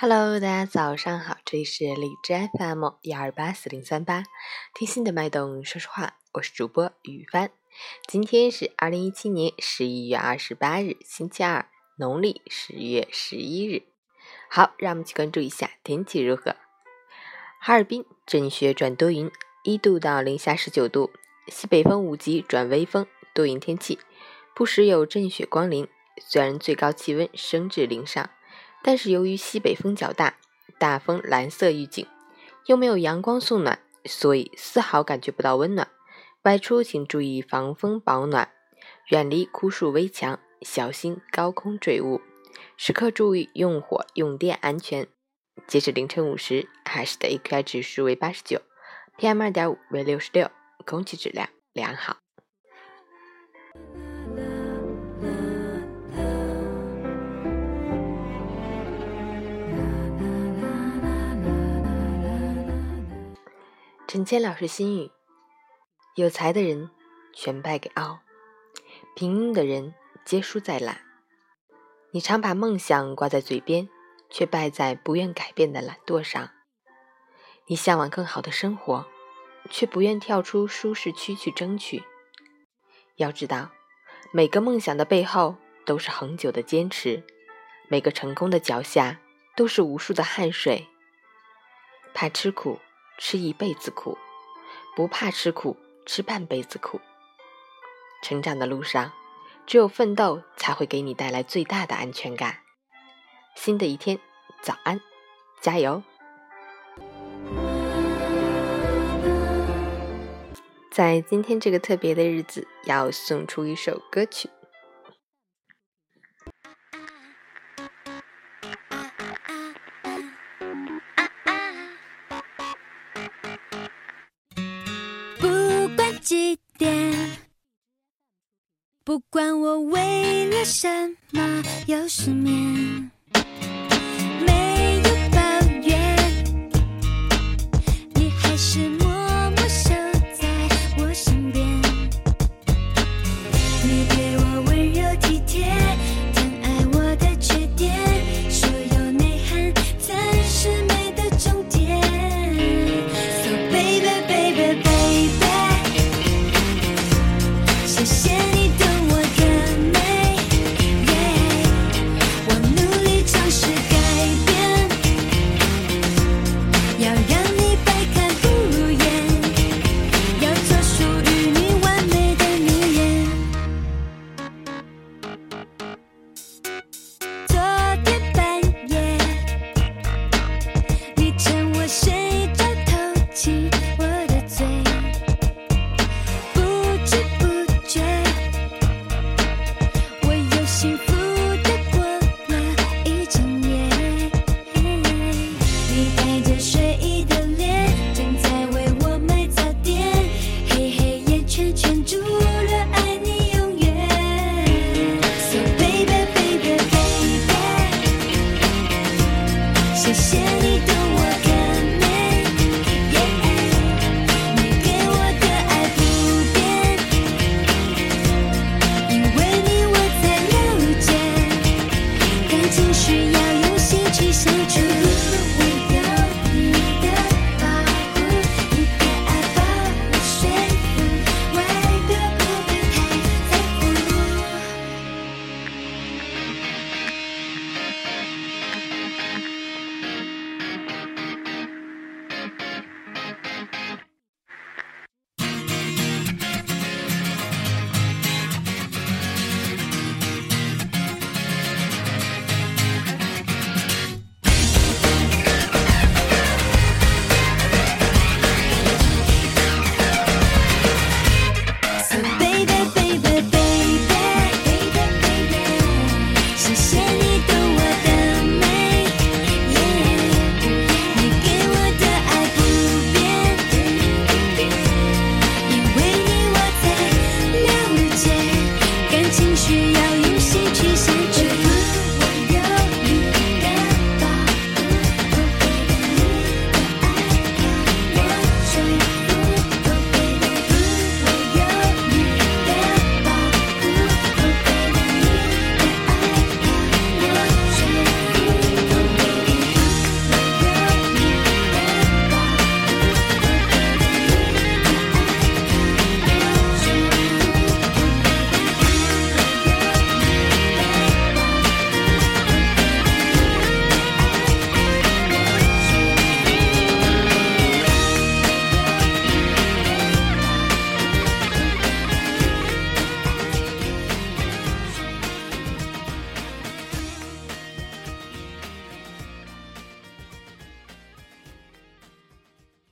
Hello，大家早上好，这里是荔枝 FM 幺二八四零三八，听心的脉动，说实话，我是主播雨帆。今天是二零一七年十一月二十八日，星期二，农历十月十一日。好，让我们去关注一下天气如何。哈尔滨阵雪转多云，一度到零下十九度，西北风五级转微风，多云天气，不时有阵雪光临。虽然最高气温升至零上。但是由于西北风较大，大风蓝色预警，又没有阳光送暖，所以丝毫感觉不到温暖。外出请注意防风保暖，远离枯树危墙，小心高空坠物，时刻注意用火用电安全。截止凌晨五时，海市的 AQI 指数为八十九，PM 二点五为六十六，空气质量良好。陈谦老师心语：有才的人全败给傲，平庸的人皆输在懒。你常把梦想挂在嘴边，却败在不愿改变的懒惰上。你向往更好的生活，却不愿跳出舒适区去争取。要知道，每个梦想的背后都是恒久的坚持，每个成功的脚下都是无数的汗水。怕吃苦。吃一辈子苦，不怕吃苦，吃半辈子苦。成长的路上，只有奋斗才会给你带来最大的安全感。新的一天，早安，加油！在今天这个特别的日子，要送出一首歌曲。几点？不管我为了什么又失眠。